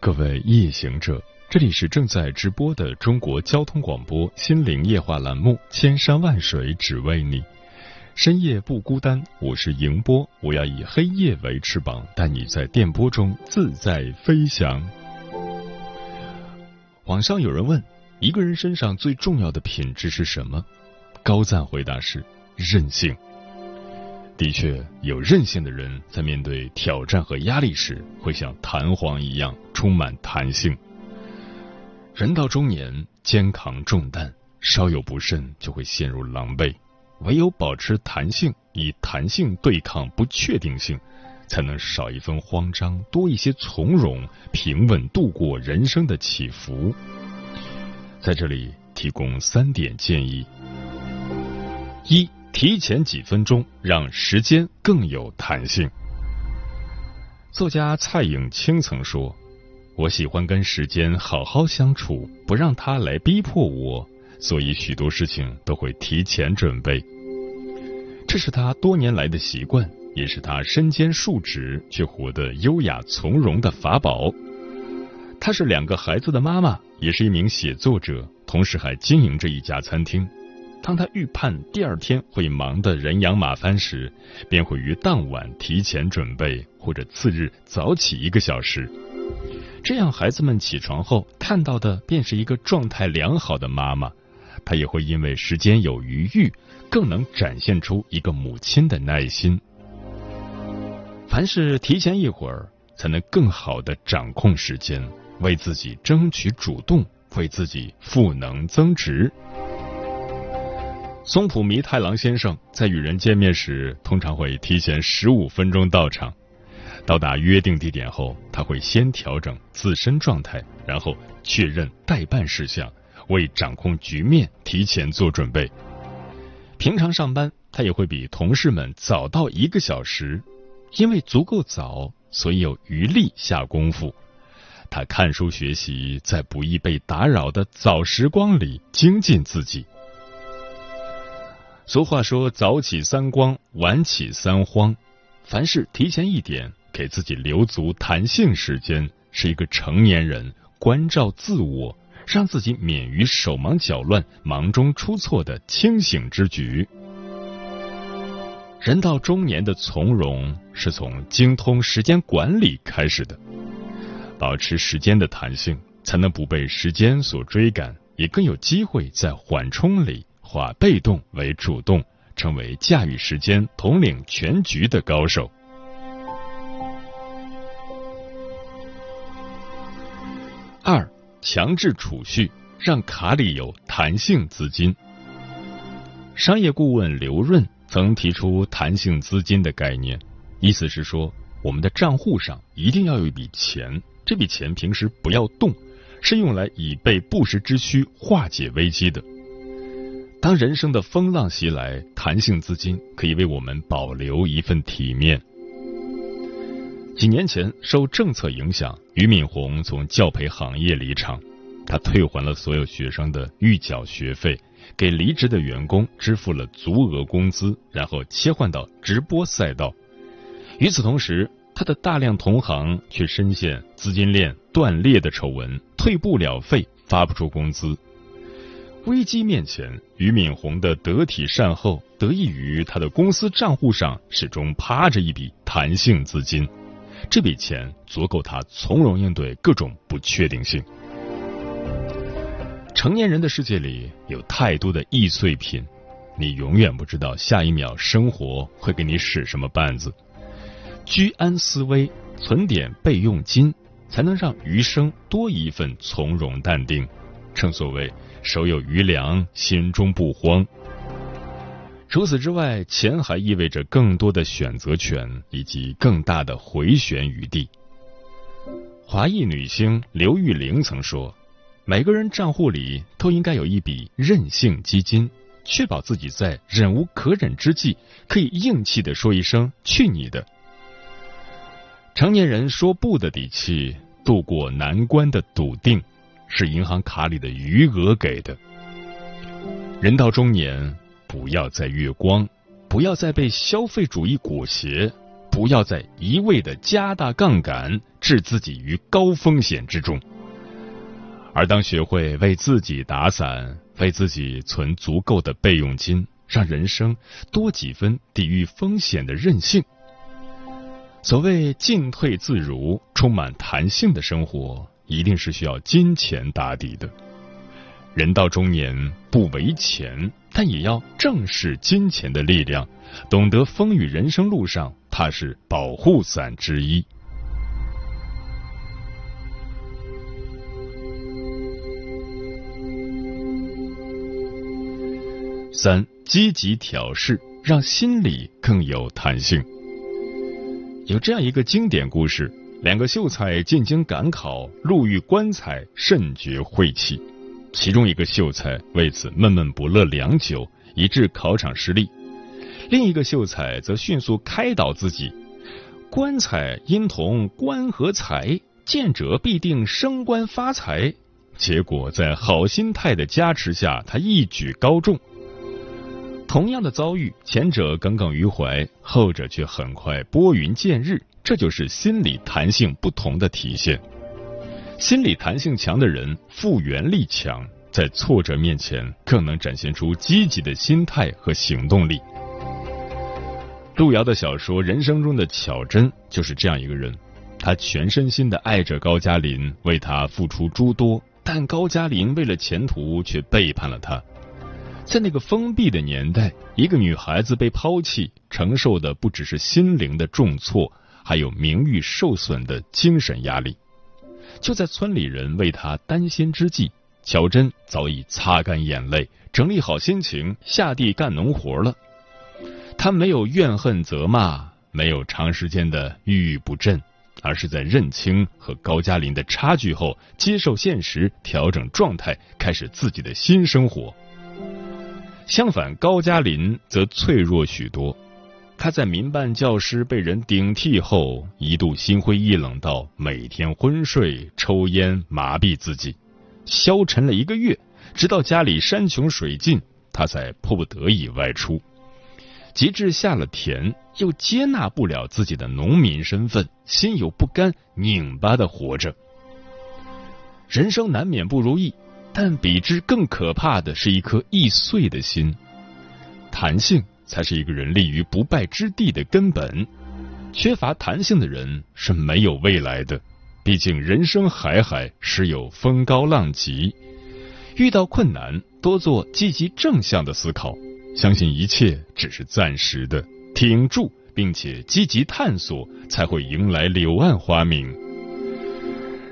各位夜行者，这里是正在直播的中国交通广播心灵夜话栏目《千山万水只为你》，深夜不孤单，我是迎波，我要以黑夜为翅膀，带你在电波中自在飞翔。网上有人问，一个人身上最重要的品质是什么？高赞回答是任性。的确，有韧性的人在面对挑战和压力时，会像弹簧一样充满弹性。人到中年，肩扛重担，稍有不慎就会陷入狼狈。唯有保持弹性，以弹性对抗不确定性，才能少一分慌张，多一些从容，平稳度过人生的起伏。在这里提供三点建议：一。提前几分钟，让时间更有弹性。作家蔡颖清曾说：“我喜欢跟时间好好相处，不让他来逼迫我，所以许多事情都会提前准备。这是他多年来的习惯，也是他身兼数职却活得优雅从容的法宝。她是两个孩子的妈妈，也是一名写作者，同时还经营着一家餐厅。”当他预判第二天会忙得人仰马翻时，便会于当晚提前准备，或者次日早起一个小时。这样，孩子们起床后看到的便是一个状态良好的妈妈。她也会因为时间有余裕，更能展现出一个母亲的耐心。凡是提前一会儿，才能更好的掌控时间，为自己争取主动，为自己赋能增值。松浦弥太郎先生在与人见面时，通常会提前十五分钟到场。到达约定地点后，他会先调整自身状态，然后确认待办事项，为掌控局面提前做准备。平常上班，他也会比同事们早到一个小时，因为足够早，所以有余力下功夫。他看书学习，在不易被打扰的早时光里精进自己。俗话说：“早起三光，晚起三慌。”凡事提前一点，给自己留足弹性时间，是一个成年人关照自我，让自己免于手忙脚乱、忙中出错的清醒之举。人到中年的从容，是从精通时间管理开始的。保持时间的弹性，才能不被时间所追赶，也更有机会在缓冲里。化被动为主动，成为驾驭时间、统领全局的高手。二、强制储蓄，让卡里有弹性资金。商业顾问刘润曾提出弹性资金的概念，意思是说，我们的账户上一定要有一笔钱，这笔钱平时不要动，是用来以备不时之需、化解危机的。当人生的风浪袭来，弹性资金可以为我们保留一份体面。几年前，受政策影响，俞敏洪从教培行业离场，他退还了所有学生的预缴学费，给离职的员工支付了足额工资，然后切换到直播赛道。与此同时，他的大量同行却深陷资金链断裂的丑闻，退不了费，发不出工资。危机面前，俞敏洪的得体善后得益于他的公司账户上始终趴着一笔弹性资金，这笔钱足够他从容应对各种不确定性。成年人的世界里有太多的易碎品，你永远不知道下一秒生活会给你使什么绊子。居安思危，存点备用金，才能让余生多一份从容淡定。正所谓手有余粮，心中不慌。除此之外，钱还意味着更多的选择权以及更大的回旋余地。华裔女星刘玉玲曾说。每个人账户里都应该有一笔任性基金，确保自己在忍无可忍之际，可以硬气的说一声“去你的”。成年人说不的底气，度过难关的笃定，是银行卡里的余额给的。人到中年，不要再月光，不要再被消费主义裹挟，不要再一味的加大杠杆，置自己于高风险之中。而当学会为自己打伞，为自己存足够的备用金，让人生多几分抵御风险的韧性。所谓进退自如、充满弹性的生活，一定是需要金钱打底的。人到中年，不为钱，但也要正视金钱的力量，懂得风雨人生路上，它是保护伞之一。三、积极调试，让心理更有弹性。有这样一个经典故事：两个秀才进京赶考，路遇棺材，甚觉晦气。其中一个秀才为此闷闷不乐良久，以致考场失利；另一个秀才则迅速开导自己：棺材因同官和财，见者必定升官发财。结果在好心态的加持下，他一举高中。同样的遭遇，前者耿耿于怀，后者却很快拨云见日。这就是心理弹性不同的体现。心理弹性强的人，复原力强，在挫折面前更能展现出积极的心态和行动力。路遥的小说《人生中的巧珍》就是这样一个人，他全身心的爱着高加林，为他付出诸多，但高加林为了前途却背叛了他。在那个封闭的年代，一个女孩子被抛弃，承受的不只是心灵的重挫，还有名誉受损的精神压力。就在村里人为他担心之际，乔珍早已擦干眼泪，整理好心情，下地干农活了。她没有怨恨责骂，没有长时间的郁郁不振，而是在认清和高加林的差距后，接受现实，调整状态，开始自己的新生活。相反，高加林则脆弱许多。他在民办教师被人顶替后，一度心灰意冷到每天昏睡、抽烟麻痹自己，消沉了一个月，直到家里山穷水尽，他才迫不得已外出。及至下了田，又接纳不了自己的农民身份，心有不甘，拧巴的活着。人生难免不如意。但比之更可怕的是一颗易碎的心，弹性才是一个人立于不败之地的根本。缺乏弹性的人是没有未来的。毕竟人生海海，时有风高浪急。遇到困难，多做积极正向的思考，相信一切只是暂时的，挺住，并且积极探索，才会迎来柳暗花明。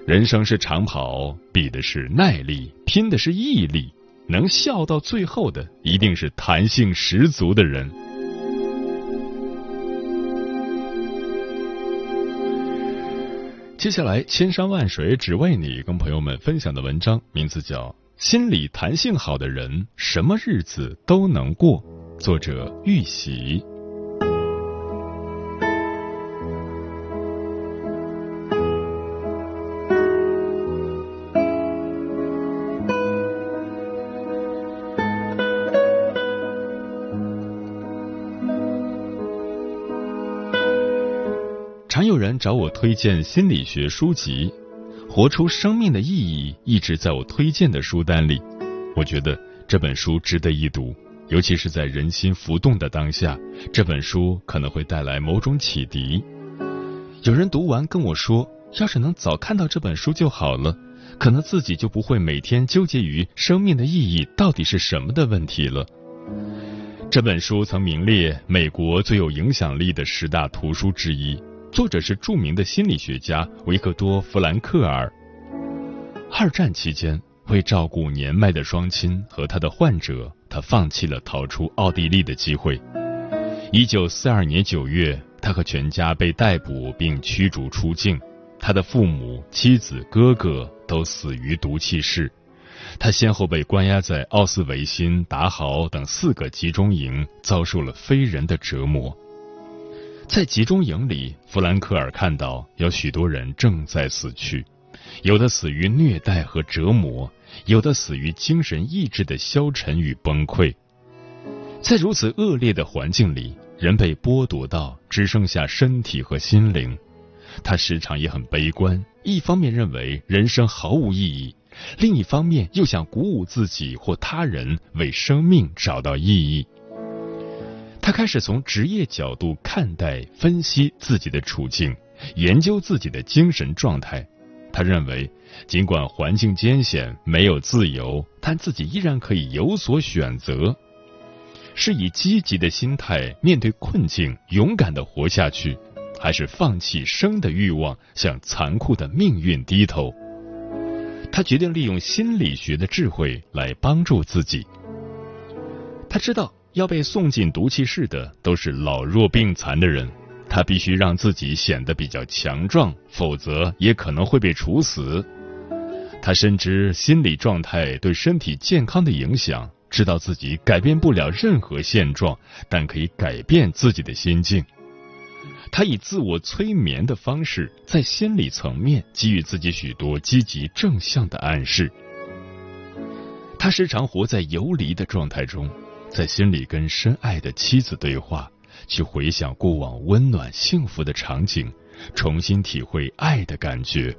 人生是长跑，比的是耐力，拼的是毅力。能笑到最后的，一定是弹性十足的人。接下来，千山万水只为你，跟朋友们分享的文章名字叫《心理弹性好的人，什么日子都能过》，作者玉玺。推荐心理学书籍，《活出生命的意义》一直在我推荐的书单里。我觉得这本书值得一读，尤其是在人心浮动的当下，这本书可能会带来某种启迪。有人读完跟我说：“要是能早看到这本书就好了，可能自己就不会每天纠结于生命的意义到底是什么的问题了。这本书曾名列美国最有影响力的十大图书之一，作者是著名的心理学家维克多·弗兰克尔。二战期间，为照顾年迈的双亲和他的患者，他放弃了逃出奥地利的机会。一九四二年九月，他和全家被逮捕并驱逐出境。他的父母、妻子、哥哥都死于毒气室。他先后被关押在奥斯维辛、达豪等四个集中营，遭受了非人的折磨。在集中营里，弗兰克尔看到有许多人正在死去，有的死于虐待和折磨，有的死于精神意志的消沉与崩溃。在如此恶劣的环境里，人被剥夺到只剩下身体和心灵。他时常也很悲观，一方面认为人生毫无意义，另一方面又想鼓舞自己或他人为生命找到意义。他开始从职业角度看待、分析自己的处境，研究自己的精神状态。他认为，尽管环境艰险、没有自由，但自己依然可以有所选择，是以积极的心态面对困境，勇敢的活下去。还是放弃生的欲望，向残酷的命运低头。他决定利用心理学的智慧来帮助自己。他知道要被送进毒气室的都是老弱病残的人，他必须让自己显得比较强壮，否则也可能会被处死。他深知心理状态对身体健康的影响，知道自己改变不了任何现状，但可以改变自己的心境。他以自我催眠的方式，在心理层面给予自己许多积极正向的暗示。他时常活在游离的状态中，在心里跟深爱的妻子对话，去回想过往温暖幸福的场景，重新体会爱的感觉。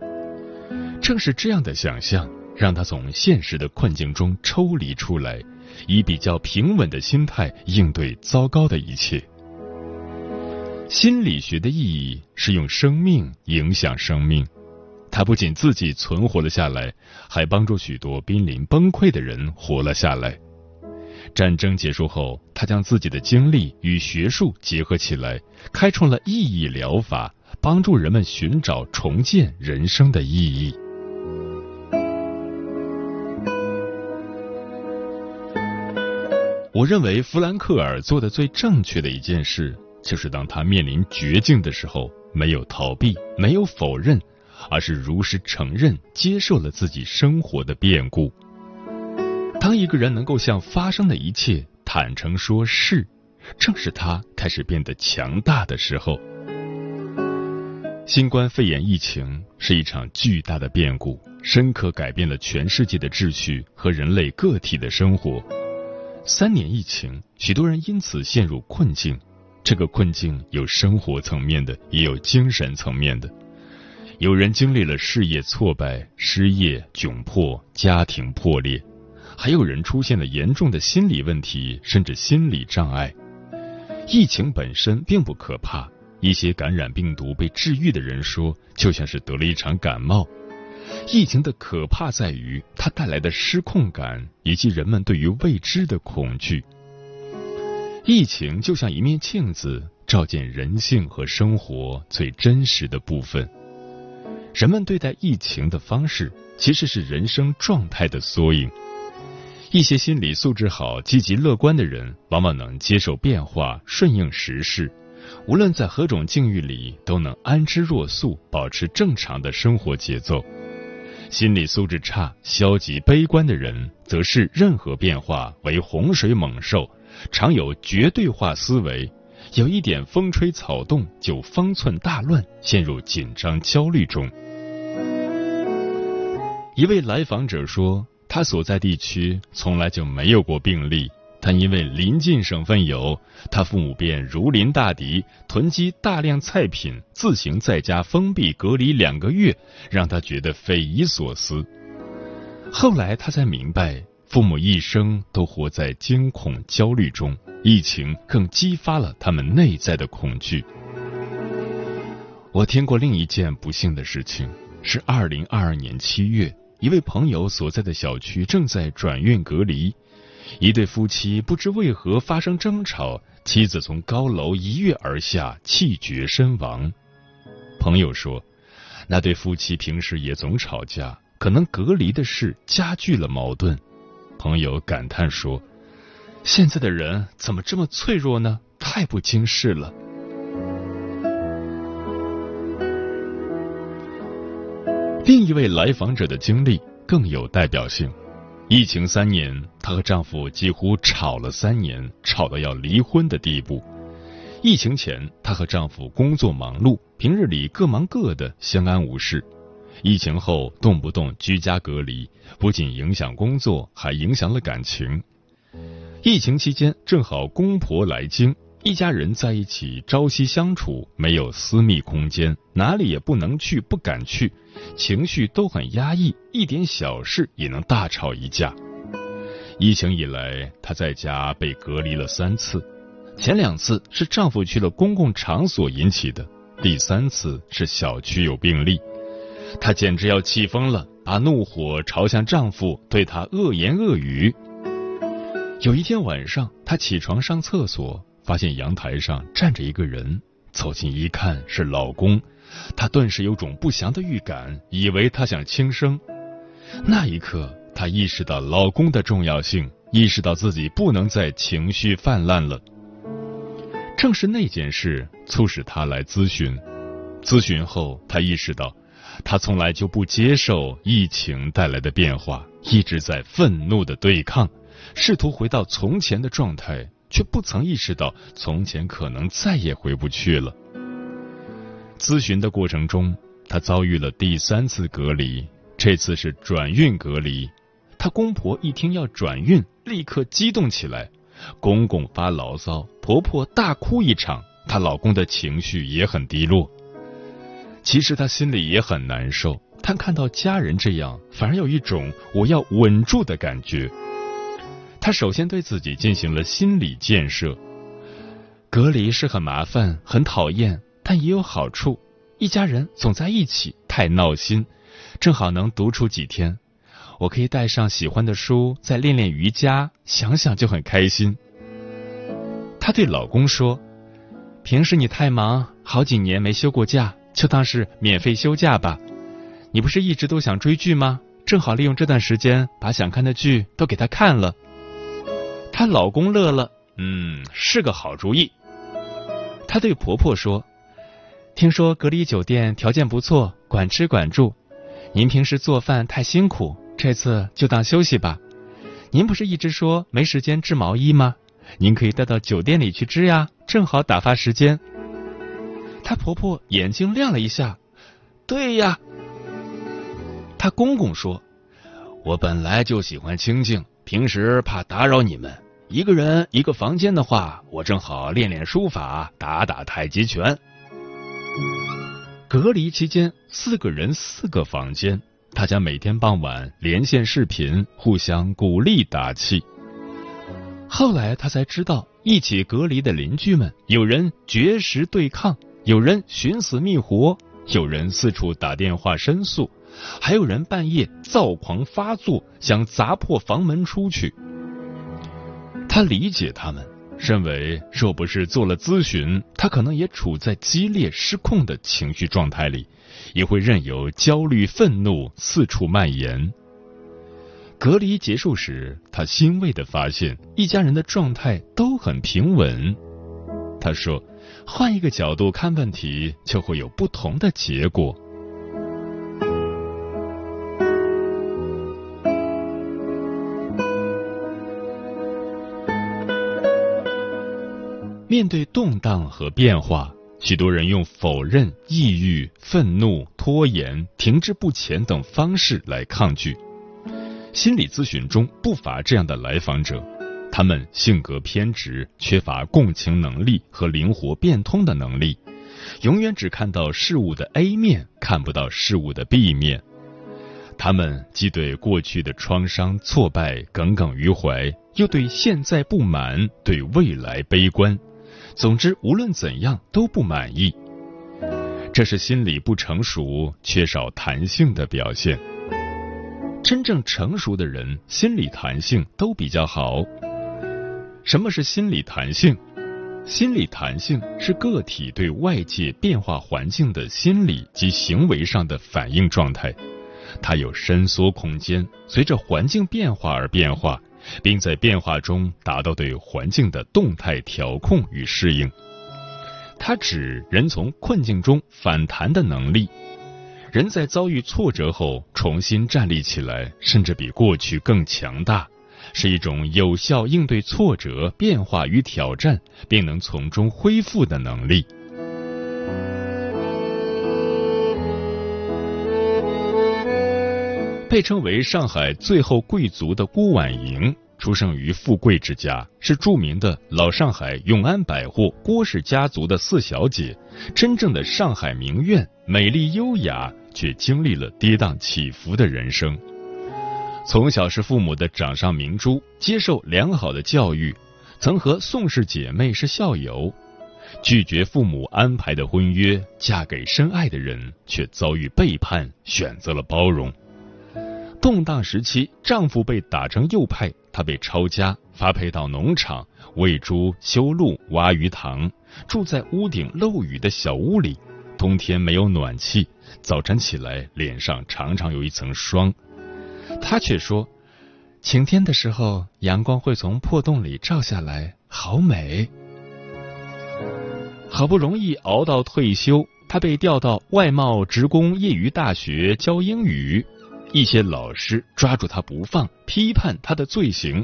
正是这样的想象，让他从现实的困境中抽离出来，以比较平稳的心态应对糟糕的一切。心理学的意义是用生命影响生命，他不仅自己存活了下来，还帮助许多濒临崩溃的人活了下来。战争结束后，他将自己的经历与学术结合起来，开创了意义疗法，帮助人们寻找重建人生的意义。我认为弗兰克尔做的最正确的一件事。就是当他面临绝境的时候，没有逃避，没有否认，而是如实承认、接受了自己生活的变故。当一个人能够向发生的一切坦诚说是，正是他开始变得强大的时候。新冠肺炎疫情是一场巨大的变故，深刻改变了全世界的秩序和人类个体的生活。三年疫情，许多人因此陷入困境。这个困境有生活层面的，也有精神层面的。有人经历了事业挫败、失业、窘迫、家庭破裂，还有人出现了严重的心理问题，甚至心理障碍。疫情本身并不可怕，一些感染病毒被治愈的人说，就像是得了一场感冒。疫情的可怕在于它带来的失控感，以及人们对于未知的恐惧。疫情就像一面镜子，照见人性和生活最真实的部分。人们对待疫情的方式，其实是人生状态的缩影。一些心理素质好、积极乐观的人，往往能接受变化、顺应时势，无论在何种境遇里，都能安之若素，保持正常的生活节奏。心理素质差、消极悲观的人，则视任何变化为洪水猛兽。常有绝对化思维，有一点风吹草动就方寸大乱，陷入紧张焦虑中。一位来访者说，他所在地区从来就没有过病例，但因为临近省份有，他父母便如临大敌，囤积大量菜品，自行在家封闭隔离两个月，让他觉得匪夷所思。后来他才明白。父母一生都活在惊恐焦虑中，疫情更激发了他们内在的恐惧。我听过另一件不幸的事情，是二零二二年七月，一位朋友所在的小区正在转运隔离，一对夫妻不知为何发生争吵，妻子从高楼一跃而下，气绝身亡。朋友说，那对夫妻平时也总吵架，可能隔离的事加剧了矛盾。朋友感叹说：“现在的人怎么这么脆弱呢？太不经事了。”另一位来访者的经历更有代表性。疫情三年，她和丈夫几乎吵了三年，吵到要离婚的地步。疫情前，她和丈夫工作忙碌，平日里各忙各的，相安无事。疫情后，动不动居家隔离，不仅影响工作，还影响了感情。疫情期间，正好公婆来京。一家人在一起朝夕相处，没有私密空间，哪里也不能去，不敢去，情绪都很压抑，一点小事也能大吵一架。疫情以来，她在家被隔离了三次，前两次是丈夫去了公共场所引起的，第三次是小区有病例，她简直要气疯了，把怒火朝向丈夫，对他恶言恶语。有一天晚上，她起床上厕所。发现阳台上站着一个人，走近一看是老公，她顿时有种不祥的预感，以为他想轻生。那一刻，她意识到老公的重要性，意识到自己不能再情绪泛滥了。正是那件事促使她来咨询。咨询后，她意识到，她从来就不接受疫情带来的变化，一直在愤怒的对抗，试图回到从前的状态。却不曾意识到，从前可能再也回不去了。咨询的过程中，她遭遇了第三次隔离，这次是转运隔离。她公婆一听要转运，立刻激动起来，公公发牢骚，婆婆大哭一场，她老公的情绪也很低落。其实她心里也很难受，但看到家人这样，反而有一种我要稳住的感觉。他首先对自己进行了心理建设。隔离是很麻烦、很讨厌，但也有好处。一家人总在一起，太闹心，正好能独处几天。我可以带上喜欢的书，再练练瑜伽，想想就很开心。她对老公说：“平时你太忙，好几年没休过假，就当是免费休假吧。你不是一直都想追剧吗？正好利用这段时间，把想看的剧都给他看了。”她老公乐了，嗯，是个好主意。她对婆婆说：“听说隔离酒店条件不错，管吃管住。您平时做饭太辛苦，这次就当休息吧。您不是一直说没时间织毛衣吗？您可以带到酒店里去织呀，正好打发时间。”她婆婆眼睛亮了一下：“对呀。”她公公说：“我本来就喜欢清静，平时怕打扰你们。”一个人一个房间的话，我正好练练书法，打打太极拳。隔离期间，四个人四个房间，大家每天傍晚连线视频，互相鼓励打气。后来他才知道，一起隔离的邻居们，有人绝食对抗，有人寻死觅活，有人四处打电话申诉，还有人半夜躁狂发作，想砸破房门出去。他理解他们，认为若不是做了咨询，他可能也处在激烈失控的情绪状态里，也会任由焦虑、愤怒四处蔓延。隔离结束时，他欣慰的发现一家人的状态都很平稳。他说：“换一个角度看问题，就会有不同的结果。”面对动荡和变化，许多人用否认、抑郁、愤怒、拖延、停滞不前等方式来抗拒。心理咨询中不乏这样的来访者，他们性格偏执，缺乏共情能力和灵活变通的能力，永远只看到事物的 A 面，看不到事物的 B 面。他们既对过去的创伤、挫败耿耿于怀，又对现在不满，对未来悲观。总之，无论怎样都不满意，这是心理不成熟、缺少弹性的表现。真正成熟的人心理弹性都比较好。什么是心理弹性？心理弹性是个体对外界变化环境的心理及行为上的反应状态，它有伸缩空间，随着环境变化而变化，并在变化中达到对环境的动态调控与适应。它指人从困境中反弹的能力，人在遭遇挫折后重新站立起来，甚至比过去更强大。是一种有效应对挫折、变化与挑战，并能从中恢复的能力。被称为上海最后贵族的郭婉莹，出生于富贵之家，是著名的老上海永安百货郭氏家族的四小姐，真正的上海名媛，美丽优雅，却经历了跌宕起伏的人生。从小是父母的掌上明珠，接受良好的教育，曾和宋氏姐妹是校友，拒绝父母安排的婚约，嫁给深爱的人，却遭遇背叛，选择了包容。动荡时期，丈夫被打成右派，她被抄家，发配到农场喂猪、修路、挖鱼塘，住在屋顶漏雨的小屋里，冬天没有暖气，早晨起来脸上常常有一层霜。他却说：“晴天的时候，阳光会从破洞里照下来，好美。”好不容易熬到退休，他被调到外贸职工业余大学教英语。一些老师抓住他不放，批判他的罪行，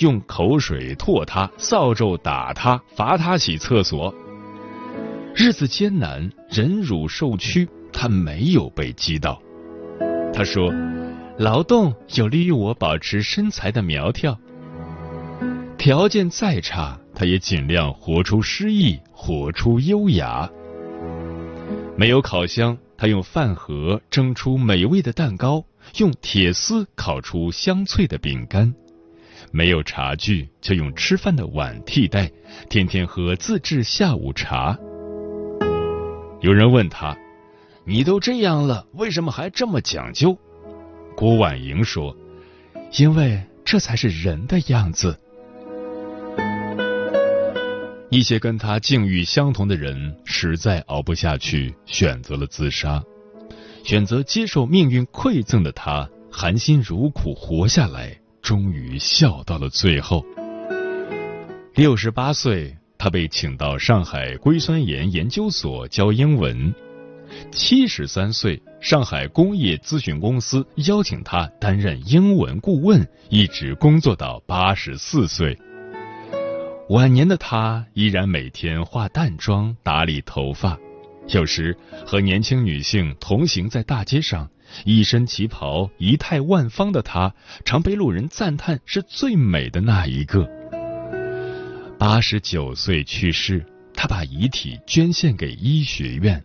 用口水唾他，扫帚打他，罚他洗厕所。日子艰难，忍辱受屈，他没有被击倒。他说。劳动有利于我保持身材的苗条。条件再差，他也尽量活出诗意，活出优雅。没有烤箱，他用饭盒蒸出美味的蛋糕，用铁丝烤出香脆的饼干。没有茶具，就用吃饭的碗替代，天天喝自制下午茶。有人问他：“你都这样了，为什么还这么讲究？”郭婉莹说：“因为这才是人的样子。”一些跟他境遇相同的人实在熬不下去，选择了自杀。选择接受命运馈赠的他，含辛茹苦活下来，终于笑到了最后。六十八岁，他被请到上海硅酸盐研究所教英文。七十三岁，上海工业咨询公司邀请他担任英文顾问，一直工作到八十四岁。晚年的他依然每天化淡妆、打理头发，有时和年轻女性同行在大街上，一身旗袍、仪态万方的她，常被路人赞叹是最美的那一个。八十九岁去世，他把遗体捐献给医学院。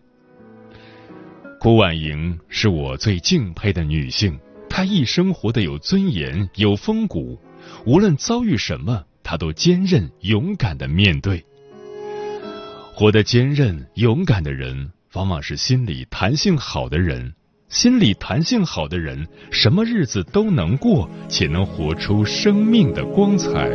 郭婉莹是我最敬佩的女性，她一生活得有尊严、有风骨，无论遭遇什么，她都坚韧勇敢的面对。活得坚韧勇敢的人，往往是心理弹性好的人。心理弹性好的人，什么日子都能过，且能活出生命的光彩。